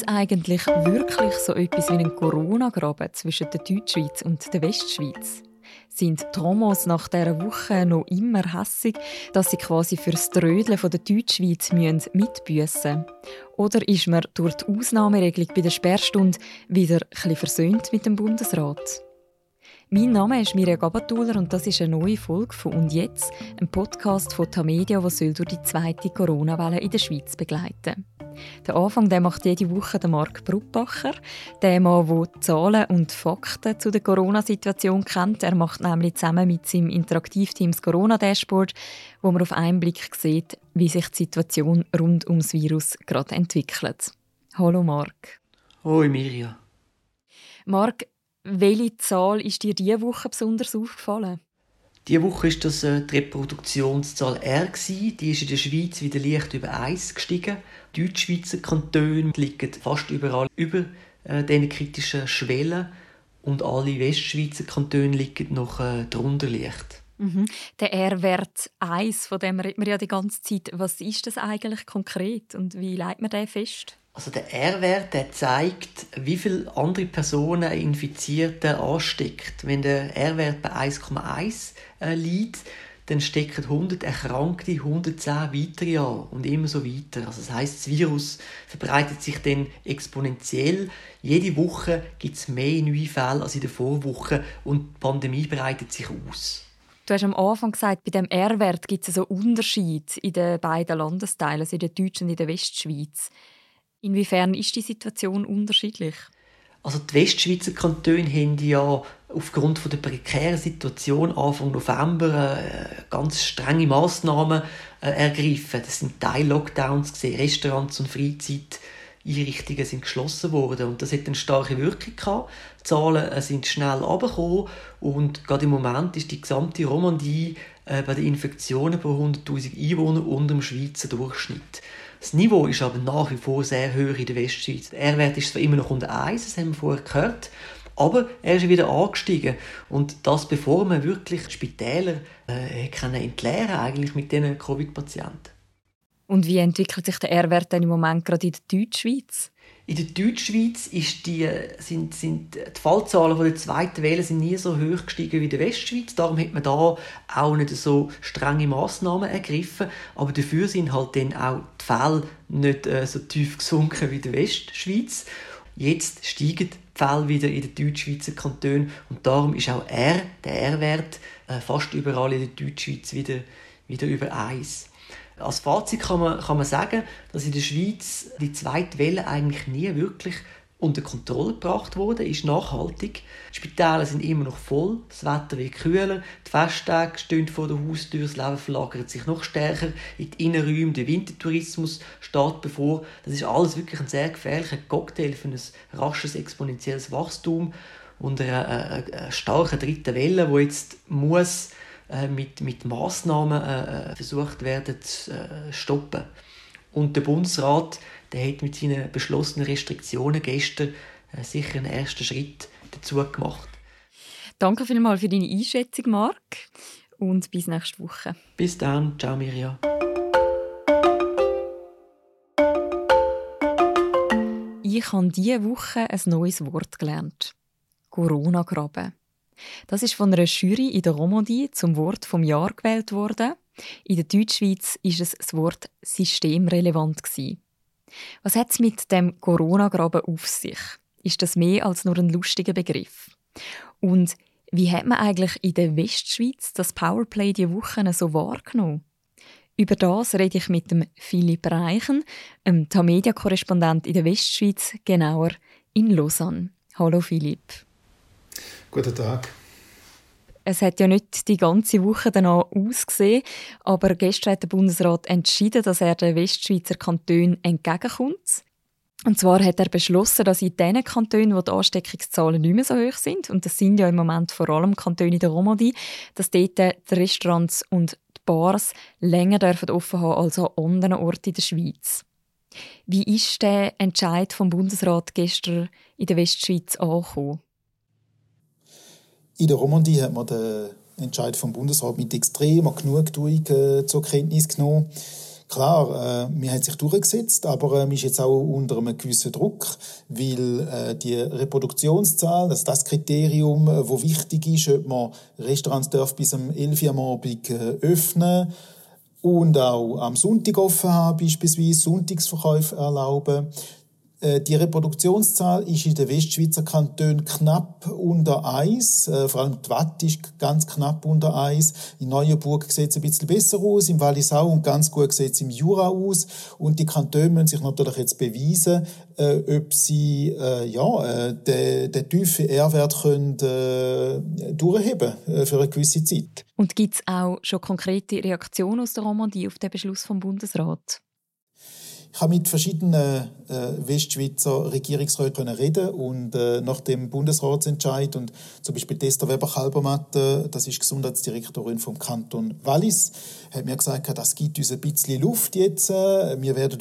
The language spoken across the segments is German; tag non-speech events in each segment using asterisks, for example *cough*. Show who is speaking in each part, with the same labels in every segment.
Speaker 1: Es eigentlich wirklich so etwas wie einen Corona-Graben zwischen der Deutschschweiz und der Westschweiz? Sind die Romos nach dieser Woche noch immer hässig, dass sie quasi für das Trödeln der Deutschschweiz mitbüssen müssen? Oder ist man durch die Ausnahmeregelung bei der Sperrstunde wieder ein versöhnt mit dem Bundesrat? Mein Name ist Mirja Gabatuller und das ist eine neue Folge von «Und jetzt?», ein Podcast von Tamedia, der durch die zweite Corona-Welle in der Schweiz begleiten Den Anfang der macht jede Woche der Marc Bruppacher, der Mann, der Zahlen und Fakten zu der Corona-Situation kennt. Er macht nämlich zusammen mit seinem Interaktivteam das Corona-Dashboard, wo man auf einen Blick sieht, wie sich die Situation rund ums Virus gerade entwickelt. Hallo Marc.
Speaker 2: Hoi Mirja.
Speaker 1: Marc, welche Zahl ist dir diese Woche besonders aufgefallen?
Speaker 2: Diese Woche war das äh, die Reproduktionszahl R. Die ist in der Schweiz wieder leicht über 1 gestiegen. Die Deutschschweizer Kantone liegen fast überall über äh, diesen kritischen Schwellen und alle Westschweizer Kantone liegen noch äh, drunter leicht.
Speaker 1: Mhm. Der R-Wert 1, von dem redet man ja die ganze Zeit. Was ist das eigentlich konkret und wie leitet man den fest?
Speaker 2: Also der R-Wert zeigt, wie viele andere Personen Infizierte ansteckt. Wenn der R-Wert bei 1,1 äh, liegt, dann stecken 100 Erkrankte 110 weitere an und immer so weiter. Also das heißt, das Virus verbreitet sich dann exponentiell. Jede Woche gibt es mehr neue Fälle als in der Vorwoche und die Pandemie breitet sich aus.
Speaker 1: Du hast am Anfang gesagt, bei dem R-Wert gibt es einen Unterschied in den beiden Landesteilen, also in der Deutschen und in der Westschweiz. Inwiefern ist die Situation unterschiedlich?
Speaker 2: Also die Westschweizer Kantone haben ja aufgrund von der prekären Situation Anfang November äh, ganz strenge Massnahmen äh, ergriffen. Das sind Teil-Lockdowns, Restaurants und Freizeiteinrichtungen sind geschlossen worden und das hat eine starke Wirkung gehabt. Die Zahlen äh, sind schnell abgekommen und gerade im Moment ist die gesamte Romandie bei den Infektionen pro 100.000 Einwohner unter dem Schweizer Durchschnitt. Das Niveau ist aber nach wie vor sehr hoch in der Westschweiz. Der R-Wert ist zwar immer noch unter 1, das haben wir vorher gehört, aber er ist wieder angestiegen. Und das bevor man wirklich Spitäler äh, können entleeren eigentlich mit diesen Covid-Patienten.
Speaker 1: Und wie entwickelt sich der R-Wert im Moment gerade in der Deutschschweiz?
Speaker 2: In der Deutschschweiz ist die, sind, sind die Fallzahlen der zweiten Welle sind nie so hoch gestiegen wie in der Westschweiz. Darum hat man da auch nicht so strenge Massnahmen ergriffen. Aber dafür sind halt dann auch die Fälle nicht äh, so tief gesunken wie in der Westschweiz. Jetzt steigen die Fälle wieder in den Deutschschweizer Kantonen und darum ist auch R, der R-Wert, äh, fast überall in der Deutschschweiz wieder, wieder über 1. Als Fazit kann man, kann man sagen, dass in der Schweiz die zweite Welle eigentlich nie wirklich unter Kontrolle gebracht wurde, ist nachhaltig. Die Spitäle sind immer noch voll, das Wetter wird kühler, die Festtage stehen vor der Haustür, das Leben verlagert sich noch stärker in die Innenräume, der Wintertourismus steht bevor. Das ist alles wirklich ein sehr gefährlicher Cocktail für ein rasches exponentielles Wachstum und eine, eine, eine starke dritte Welle, die jetzt muss äh, mit, mit Massnahmen äh, äh, versucht werden zu äh, stoppen. Und der Bundesrat der hat mit seinen beschlossenen Restriktionen gestern äh, sicher einen ersten Schritt dazu gemacht.
Speaker 1: Danke vielmals für deine Einschätzung, Marc. Und bis nächste Woche.
Speaker 2: Bis dann. Ciao, Mirja.
Speaker 1: Ich habe diese Woche ein neues Wort gelernt. Corona-Graben. Das ist von einer Jury in der Romandie zum Wort vom Jahr gewählt worden. In der Deutschschweiz ist es das Wort systemrelevant gewesen. Was hat es mit dem Corona-Graben auf sich? Ist das mehr als nur ein lustiger Begriff? Und wie hat man eigentlich in der Westschweiz das Powerplay die Woche so wahrgenommen? Über das rede ich mit dem Philipp Reichen, einem Tamedia-Korrespondent in der Westschweiz, genauer in Lausanne. Hallo Philipp.
Speaker 3: Guten Tag.
Speaker 1: Es hat ja nicht die ganze Woche danach ausgesehen, aber gestern hat der Bundesrat entschieden, dass er den Westschweizer Kantonen entgegenkommt. Und zwar hat er beschlossen, dass in den Kantonen, wo die Ansteckungszahlen nicht mehr so hoch sind, und das sind ja im Moment vor allem Kantone der Romandie, dass dort die Restaurants und die Bars länger dürfen offen haben als an anderen Orten in der Schweiz. Wie ist der Entscheid vom Bundesrat gestern in der Westschweiz angekommen?
Speaker 3: In der Romandie hat man den Entscheid vom Bundesrat mit extremer Genugtuung äh, zur Kenntnis genommen. Klar, äh, mir hat sich durchgesetzt, aber ähm, ist jetzt auch unter einem gewissen Druck, weil äh, die Reproduktionszahl, das ist das Kriterium, äh, wo wichtig ist, ob man Restaurants darf bis am 11 Uhr am Abend äh, öffnen und auch am Sonntag offen haben, beispielsweise Sonntagsverkäufe erlauben. Äh, die Reproduktionszahl ist in den Westschweizer Kantonen knapp unter 1. Äh, vor allem die Watt ist ganz knapp unter 1. In Neuenburg sieht es ein bisschen besser aus, im Wallisau und ganz gut sieht es im Jura aus. Und die Kantone müssen sich natürlich jetzt beweisen, äh, ob sie äh, ja, äh, den, den tiefen R-Wert können, äh, durchheben äh, für eine gewisse Zeit.
Speaker 1: Und gibt es auch schon konkrete Reaktionen aus der Romandie auf den Beschluss vom Bundesrat?
Speaker 3: Ich habe mit verschiedenen äh, Westschweizer Regierungsräten reden und äh, nach dem Bundesratsentscheid und zum Beispiel Testa Weber-Kalbermatt, das ist Gesundheitsdirektorin vom Kanton Wallis, hat mir gesagt, das gibt uns ein bisschen Luft jetzt. Äh, wir werden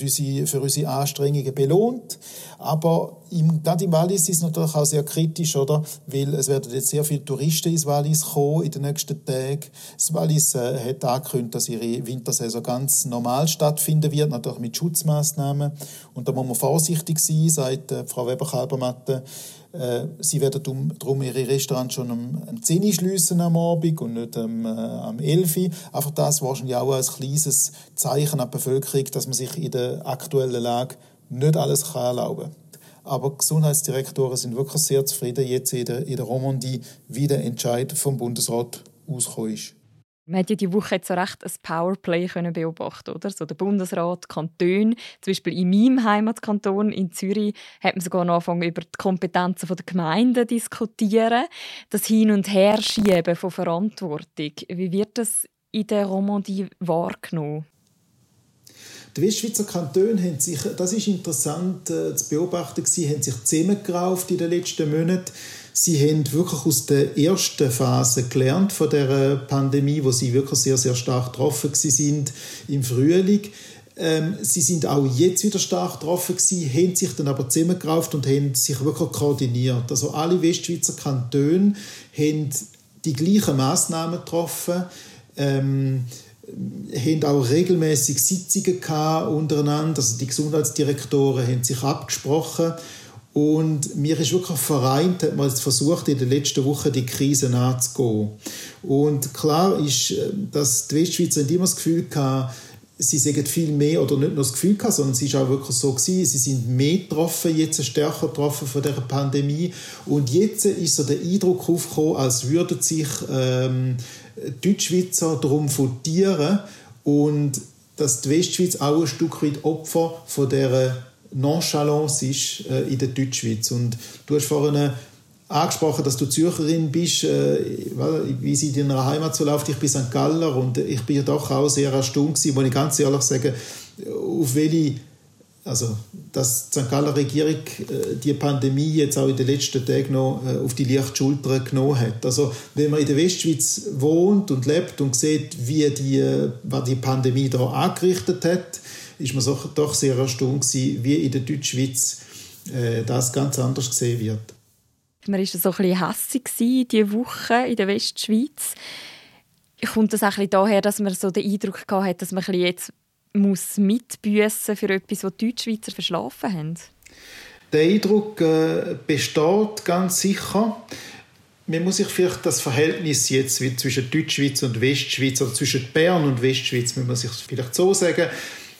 Speaker 3: für unsere Anstrengungen belohnt. Aber im, gerade im Wallis ist es natürlich auch sehr kritisch, oder? Weil es werden jetzt sehr viele Touristen ins Wallis kommen in den nächsten Tagen. Das Wallis äh, hat angekündigt, dass ihre Wintersaison ganz normal stattfinden wird, natürlich mit Schutzmaßnahmen. Und da muss man vorsichtig sein, sagt äh, Frau Weber-Kalbermatte. Äh, sie werden darum ihre Restaurants schon um, um 10 Uhr schliessen am Abend und nicht um, äh, am 11 Uhr. Einfach das wahrscheinlich auch als kleines Zeichen an die Bevölkerung, dass man sich in der aktuellen Lage nicht alles kann erlauben kann. Aber Gesundheitsdirektoren sind wirklich sehr zufrieden, jetzt in der, in der Romandie, wie der Entscheid vom Bundesrat ausgekommen ist.
Speaker 1: Man hat ja die Woche so recht ein Powerplay können beobachten, oder? So der Bundesrat, Kanton, zum Beispiel in meinem Heimatkanton in Zürich hat man sogar angefangen über die Kompetenzen der Gemeinden diskutieren, das Hin und Herschieben von Verantwortung. Wie wird das in der Romandie wahrgenommen?
Speaker 3: Die Westschweizer Kantone haben sich, das ist interessant äh, zu beobachten, sie haben sich zusammengerauft in den letzten Monaten Sie haben wirklich aus der ersten Phase gelernt von der Pandemie, wo sie wirklich sehr, sehr stark getroffen sind im Frühling. Ähm, sie sind auch jetzt wieder stark getroffen gewesen, haben sich dann aber zusammengerauft und haben sich wirklich koordiniert. Also alle Westschweizer Kantone haben die gleichen Maßnahmen getroffen, ähm, haben auch regelmäßig Sitzungen gehabt untereinander. Also die Gesundheitsdirektoren haben sich abgesprochen und mir ist wirklich vereint, hat man jetzt versucht, in den letzten Wochen die Krise anzugehen. Und klar ist, äh, dass die Westschweizer immer das Gefühl hatten, sie sagen viel mehr, oder nicht nur das Gefühl gehabt, sondern es ist auch wirklich so gewesen, sie sind mehr getroffen, jetzt stärker getroffen von der Pandemie. Und jetzt ist so der Eindruck aufgekommen, als würden sich ähm, Deutschschweizer darum fundieren und dass die Westschweiz auch ein Stück weit Opfer von dieser Nonchalance ist äh, in der Deutschschweiz. Und du hast vorhin angesprochen, dass du Zürcherin bist, äh, wie sie in deiner Heimat so läuft. Ich bin St. Galler und ich bin doch auch sehr erstaunt gewesen, muss ich ganz ehrlich sagen, auf welche also, dass die St. Galler Regierung äh, die Pandemie jetzt auch in den letzten Tagen noch äh, auf die leichte Schulter genommen hat. Also, wenn man in der Westschweiz wohnt und lebt und sieht, wie die, äh, was die Pandemie da angerichtet hat, ist man doch sehr erstaunt gewesen, wie in der Deutschschweiz äh, das ganz anders gesehen wird.
Speaker 1: Man war so ein bisschen hässig diese Woche in der Westschweiz. Kommt das auch daher, dass man so den Eindruck hatte, dass man jetzt muss mitbüssen für etwas, was die Deutschschweizer verschlafen haben?
Speaker 3: Der Eindruck äh, besteht ganz sicher. Man muss sich vielleicht das Verhältnis jetzt zwischen Deutschschweiz und Westschweiz oder zwischen Bern und Westschweiz, muss man sich vielleicht so sagen,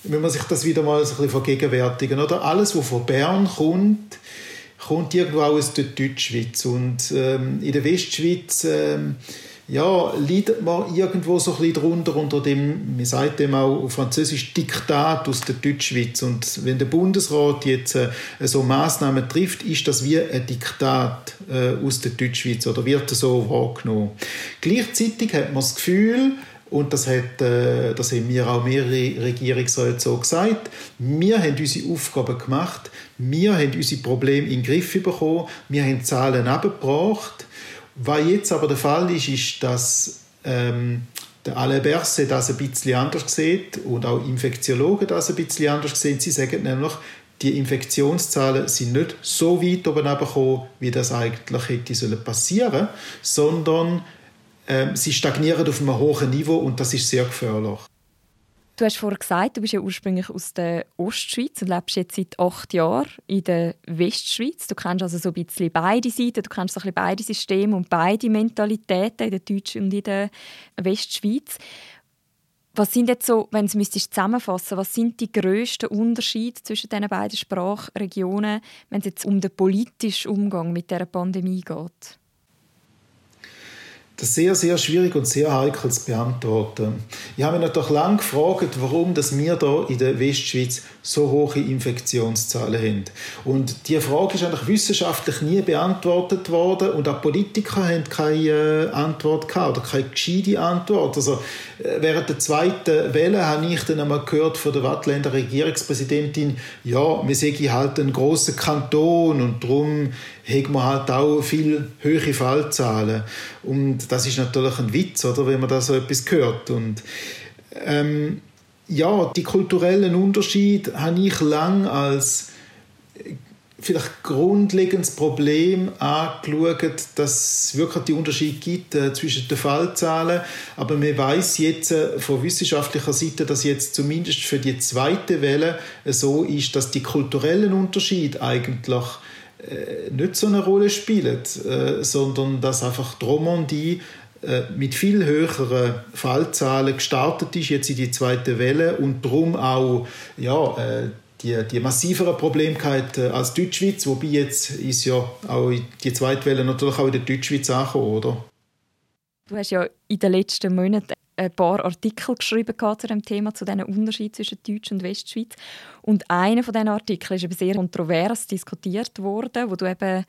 Speaker 3: wenn man sich das wieder mal ein bisschen vergegenwärtigen, oder? Alles, was von Bern kommt, kommt irgendwo aus der Deutschschweiz. Und ähm, in der Westschweiz ähm, ja, leidet man irgendwo so ein bisschen drunter, unter dem, man sagt dem auch auf Französisch, Diktat aus der Deutschschweiz. Und wenn der Bundesrat jetzt äh, so Maßnahmen trifft, ist das wie ein Diktat äh, aus der Deutschschweiz oder wird so wahrgenommen. Gleichzeitig hat man das Gefühl, und das, hat, äh, das haben mir auch mehrere Regierungsräte so gesagt. Wir haben unsere Aufgaben gemacht. Wir haben unsere Probleme in den Griff bekommen. Wir haben Zahlen abgebracht. Was jetzt aber der Fall ist, ist, dass ähm, der Alain Berset das ein bisschen anders sieht und auch Infektiologen das ein bisschen anders sehen. Sie sagen nämlich, die Infektionszahlen sind nicht so weit oben gekommen, wie das eigentlich hätte passieren sollen, sondern ähm, sie stagnieren auf einem hohen Niveau und das ist sehr gefährlich.
Speaker 1: Du hast vorhin gesagt, du bist ja ursprünglich aus der Ostschweiz und lebst jetzt seit acht Jahren in der Westschweiz. Du kennst also so ein bisschen beide Seiten, du kennst so ein bisschen beide Systeme und beide Mentalitäten in der Deutschen und in der Westschweiz. Was sind jetzt so, wenn du es zusammenfassen was sind die grössten Unterschiede zwischen diesen beiden Sprachregionen, wenn es jetzt um den politischen Umgang mit der Pandemie geht?
Speaker 3: Das ist sehr, sehr schwierig und sehr heikel zu beantworten. Ich habe mich natürlich lange gefragt, warum dass wir hier in der Westschweiz so hohe Infektionszahlen haben. Und diese Frage ist eigentlich wissenschaftlich nie beantwortet worden und auch Politiker haben keine äh, Antwort gehabt oder keine gescheite Antwort. Also äh, während der zweiten Welle habe ich dann einmal gehört von der Wattländer Regierungspräsidentin, ja, wir sehen halt einen grossen Kanton und darum hat man halt auch viel höhere Fallzahlen. Und das ist natürlich ein Witz, oder, wenn man da so etwas hört. Und ähm, ja, die kulturellen Unterschiede habe ich lang als vielleicht grundlegendes Problem angeschaut, dass es wirklich die Unterschiede gibt äh, zwischen den Fallzahlen. Aber man weiß jetzt äh, von wissenschaftlicher Seite, dass jetzt zumindest für die zweite Welle äh, so ist, dass die kulturellen Unterschiede eigentlich nicht so eine Rolle spielen, äh, sondern dass einfach Dromondie äh, mit viel höheren Fallzahlen gestartet ist, jetzt in die zweite Welle und darum auch ja, die, die massivere Problemkeit als Deutschschweiz, wobei jetzt ist ja auch die zweite Welle natürlich auch in der Deutschschweiz angekommen, oder?
Speaker 1: Du hast ja in den letzten Monaten ein paar Artikel geschrieben zu dem Thema, zu diesen Unterschied zwischen Deutsch und Westschweiz. Und einer von diesen Artikeln ist eben sehr kontrovers diskutiert worden, wo du eben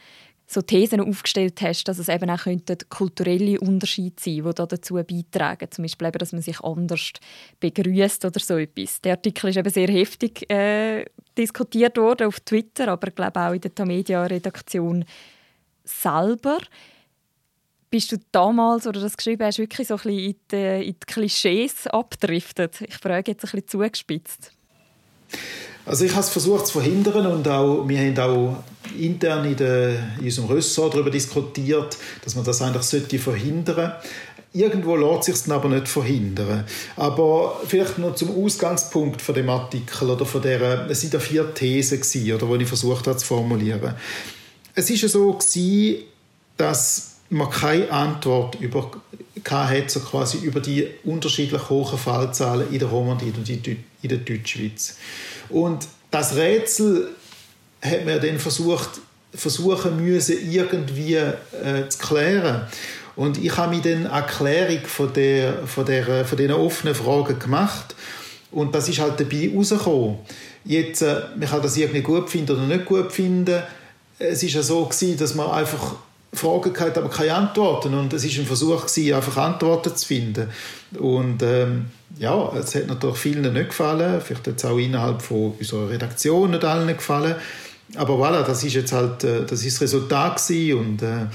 Speaker 1: so Thesen aufgestellt hast, dass es eben auch kulturelle Unterschiede sein könnten, die dazu beitragen. Zum Beispiel, eben, dass man sich anders begrüßt oder so etwas. Der Artikel ist eben sehr heftig äh, diskutiert worden auf Twitter, aber ich glaube auch in der Tamedia-Redaktion selber. Bist du damals, oder das geschrieben hast, wirklich so ein bisschen in die, in die Klischees abdriftet? Ich frage jetzt ein bisschen zugespitzt.
Speaker 3: Also ich habe es versucht zu verhindern und auch, wir haben auch intern in, der, in unserem Ressort darüber diskutiert, dass man das eigentlich sollte verhindern Irgendwo lässt sich es aber nicht verhindern. Aber vielleicht noch zum Ausgangspunkt von dem Artikel oder von der, es sind ja vier Thesen gewesen, oder wo ich versucht habe zu formulieren. Es ist ja so gewesen, dass man keine Antwort über hat, so quasi über die unterschiedlich hohen Fallzahlen in der Romandie und in der Deutschschweiz. Und das Rätsel hat man dann versucht, versuchen müssen, irgendwie äh, zu klären. Und ich habe mir dann eine Erklärung von, der, von, der, von diesen offenen Fragen gemacht. Und das ist halt dabei rausgekommen. Jetzt, äh, man kann das irgendwie gut finden oder nicht gut finden. Es ist ja so gewesen, dass man einfach Fragen gehabt, aber keine Antworten. Und es war ein Versuch, gewesen, einfach Antworten zu finden. Und ähm, ja, es hat natürlich vielen nicht gefallen, vielleicht jetzt auch innerhalb von unserer Redaktion nicht allen gefallen. Aber voilà, das ist jetzt halt äh, das, ist das Resultat gewesen und äh,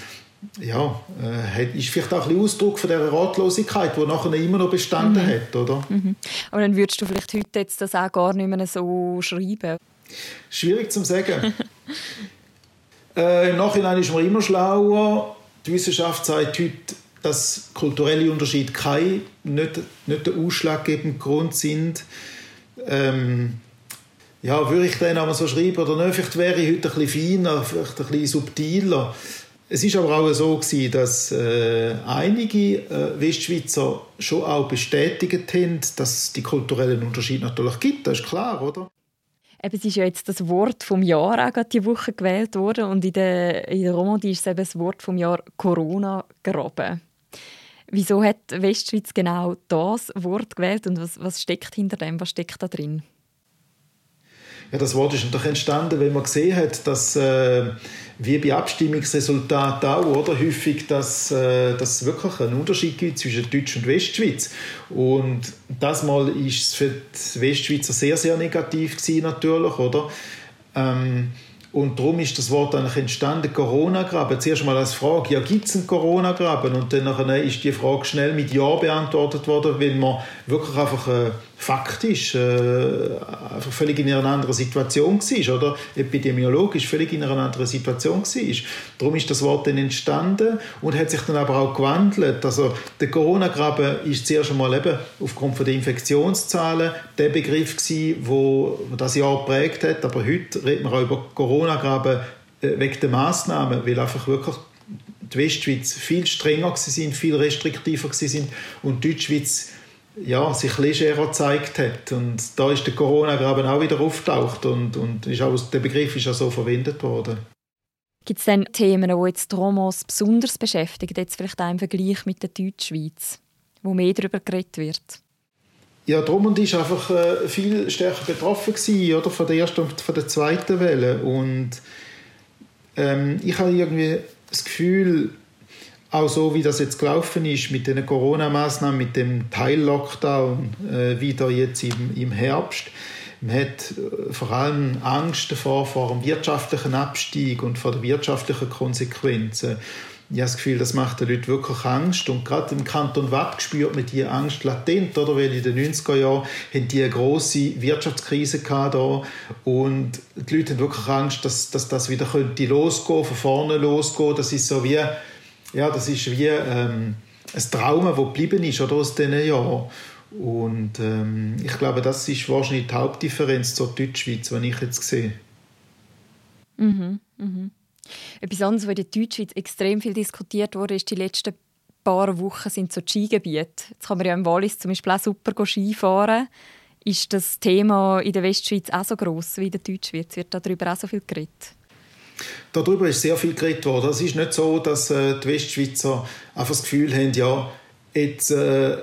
Speaker 3: ja, äh, ist vielleicht auch ein Ausdruck von dieser Ratlosigkeit, die nachher immer noch bestanden mhm. hat, oder?
Speaker 1: Mhm. Aber dann würdest du vielleicht heute jetzt das auch gar nicht mehr so schreiben?
Speaker 3: Schwierig zu sagen. *laughs* Äh, Im Nachhinein ist man immer schlauer. Die Wissenschaft sagt heute, dass kulturelle Unterschiede kein, nicht, nicht der ausschlaggebende Grund sind. Ähm, ja, würde ich dann aber so schreiben oder nicht? Vielleicht wäre ich heute ein bisschen feiner, vielleicht ein bisschen subtiler. Es ist aber auch so gewesen, dass äh, einige äh, Westschweizer schon auch bestätigt haben, dass es die kulturellen Unterschiede natürlich gibt. Das ist klar, oder?
Speaker 1: Eben, es ist ja jetzt das Wort vom Jahr auch diese Woche gewählt worden und in der, in der Romandie ist es eben das Wort vom Jahr Corona-Graben. Wieso hat Westschweiz genau das Wort gewählt und was, was steckt hinter dem? Was steckt da drin?
Speaker 3: Ja, das Wort ist natürlich entstanden, weil man gesehen hat, dass äh, wie bei Abstimmungsresultaten auch, oder, häufig, dass, äh, dass es wirklich einen Unterschied gibt zwischen Deutsch und Westschweiz. Und das Mal ist es für die Westschweizer sehr, sehr negativ gewesen, natürlich, oder? Ähm, Und darum ist das Wort eigentlich entstanden, Corona-Graben. Zuerst mal als Frage, ja, gibt es einen Corona-Graben? Und dann ist die Frage schnell mit Ja beantwortet worden, weil man wirklich einfach äh, faktisch äh, einfach völlig in einer anderen Situation war, oder epidemiologisch völlig in einer anderen Situation war. Darum ist das Wort dann entstanden und hat sich dann aber auch gewandelt. Also der Corona-Graben ist zuerst einmal eben aufgrund der Infektionszahlen der Begriff gewesen, wo das Jahr geprägt hat, aber heute reden wir auch über Corona-Graben äh, wegen der Massnahmen, weil einfach wirklich die Westschweiz viel strenger sind, viel restriktiver sind und die Deutschschweiz ja, sich legerer gezeigt hat. Und da ist der Corona-Graben auch wieder auftaucht und, und ist auch, der Begriff ist auch so verwendet worden.
Speaker 1: Gibt es denn Themen, die jetzt Romos besonders beschäftigen, jetzt vielleicht auch im Vergleich mit der Deutschschweiz, wo mehr darüber geredet wird?
Speaker 3: Ja, Drummond war einfach äh, viel stärker betroffen gewesen, oder, von der ersten und von der zweiten Welle. Und ähm, ich habe irgendwie das Gefühl, auch so wie das jetzt gelaufen ist mit den Corona-Maßnahmen, mit dem Teil-Lockdown äh, wieder jetzt im, im Herbst. Man hat äh, vor allem Angst davor, vor dem wirtschaftlichen Abstieg und vor den wirtschaftlichen Konsequenzen. Ich habe das Gefühl, das macht den Leuten wirklich Angst. Und gerade im Kanton Watt spürt man diese Angst latent, oder? Weil in den 90er Jahren haben die eine grosse Wirtschaftskrise da. Und die Leute haben wirklich Angst, dass, dass das wieder könnte losgehen, von vorne losgehen. Das ist so wie, ja, das ist wie ähm, ein Trauma, das geblieben ist oder, aus diesen Jahren. Und ähm, ich glaube, das ist wahrscheinlich die Hauptdifferenz zur Deutschschweiz, wenn ich jetzt sehe.
Speaker 1: Mhm, mhm. Etwas anderes, was in der Deutschschweiz extrem viel diskutiert wurde, ist die letzten paar Wochen sind so die Skigebiete. Jetzt kann man ja im Wallis zum Beispiel auch super Skifahren. Ist das Thema in der Westschweiz auch so groß wie in der Deutschschweiz? Wird darüber auch so viel geredet?
Speaker 3: Darüber ist sehr viel geredet worden. Es ist nicht so, dass äh, die Westschweizer einfach das Gefühl haben, ja, jetzt, äh,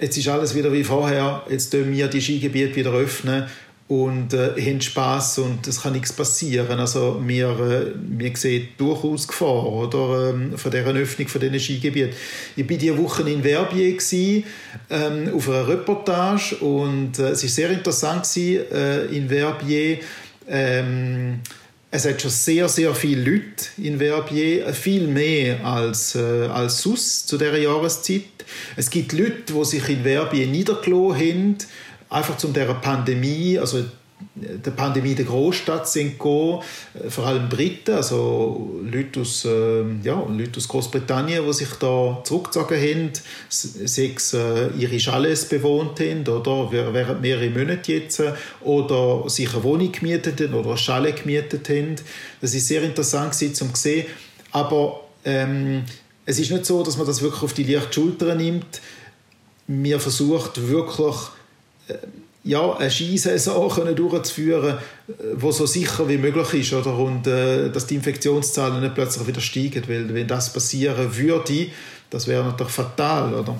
Speaker 3: jetzt ist alles wieder wie vorher, jetzt dürfen wir die Skigebiete wieder öffnen und äh, haben Spass und es kann nichts passieren. Also wir, äh, wir sehen durchaus Gefahr oder, ähm, von dieser Öffnung von diesen Skigebieten. Ich war diese Woche in Verbier gewesen, ähm, auf einer Reportage und äh, es war sehr interessant gewesen, äh, in Verbier ähm, es hat schon sehr, sehr viele Leute in Verbier, viel mehr als, äh, als sonst zu dieser Jahreszeit. Es gibt Leute, die sich in Verbier niedergelassen haben, einfach zu dieser Pandemie, also der Pandemie der Großstadt sind gekommen, äh, vor allem Briten, also Leute aus, äh, ja, Leute aus Großbritannien, die sich da zurückgezogen haben, sechs äh, ihre Chalets bewohnt haben, oder während mehrere Monate jetzt, äh, oder sich eine Wohnung gemietet haben oder ein Chalet gemietet haben. Das ist sehr interessant gewesen, zu sehen, aber ähm, es ist nicht so, dass man das wirklich auf die leichte Schulter nimmt. Wir versucht wirklich äh, ja, eine Skisaison durchzuführen, die so sicher wie möglich ist. Oder? Und äh, dass die Infektionszahlen nicht plötzlich wieder steigen. Weil wenn das passieren würde, das wäre natürlich fatal. Oder?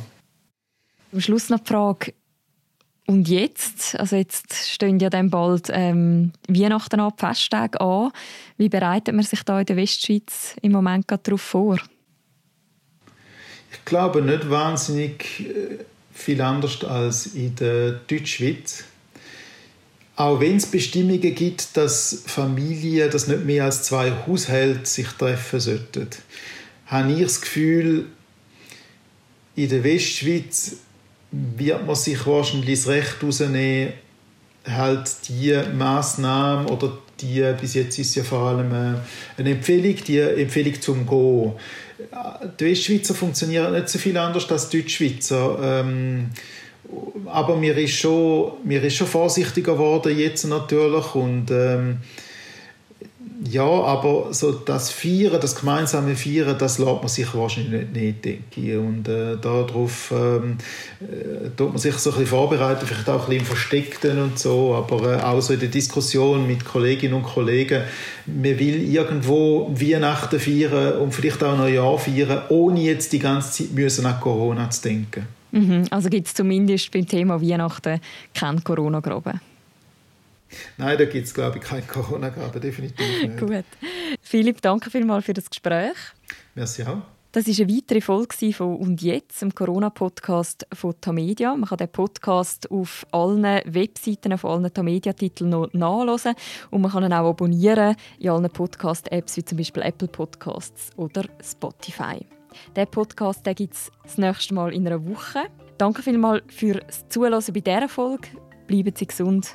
Speaker 1: Am Schluss noch die Frage, und jetzt? Also jetzt stehen ja dann bald ähm, Weihnachten an, Festtage an. Wie bereitet man sich da in der Westschweiz im Moment darauf vor?
Speaker 3: Ich glaube nicht wahnsinnig äh, viel anders als in der Deutschschweiz. Auch wenn es Bestimmungen gibt, dass Familien, dass nicht mehr als zwei Haushalte sich treffen sollten, habe ich das Gefühl, in der Westschweiz wird man sich wahrscheinlich das Recht herausnehmen, halt die Maßnahmen oder die, bis jetzt ist ja vor allem äh, eine Empfehlung, die Empfehlung zum Gehen die Westschweizer funktionieren nicht so viel anders als die Deutschschweizer. Ähm, aber mir ist, schon, mir ist schon vorsichtiger geworden jetzt natürlich und ähm, ja, aber so das Feiern, das gemeinsame Feiern, das lässt man sich wahrscheinlich nicht, nicht denke ich. Und äh, darauf ähm, äh, tut man sich so ein bisschen vorbereiten, vielleicht auch ein bisschen im Versteckten und so, aber äh, auch so in der Diskussion mit Kolleginnen und Kollegen, man will irgendwo Weihnachten feiern und vielleicht auch Neujahr feiern, ohne jetzt die ganze Zeit müssen an Corona zu denken.
Speaker 1: Mhm, also gibt es zumindest beim Thema Weihnachten keinen Corona-Graben?
Speaker 3: Nein, da gibt es, glaube ich, kein Corona-Gaben, definitiv nicht.
Speaker 1: Gut. Philipp, danke vielmals für das Gespräch.
Speaker 3: Merci auch.
Speaker 1: Das ist eine weitere Folge von «Und jetzt», dem Corona-Podcast von Tamedia. Man kann den Podcast auf allen Webseiten, auf allen Tamedia-Titeln noch nachlesen und man kann ihn auch abonnieren in allen Podcast-Apps, wie zum Beispiel Apple Podcasts oder Spotify. Der Podcast gibt es das nächste Mal in einer Woche. Danke vielmals fürs Zuhören bei dieser Folge. Bleiben Sie gesund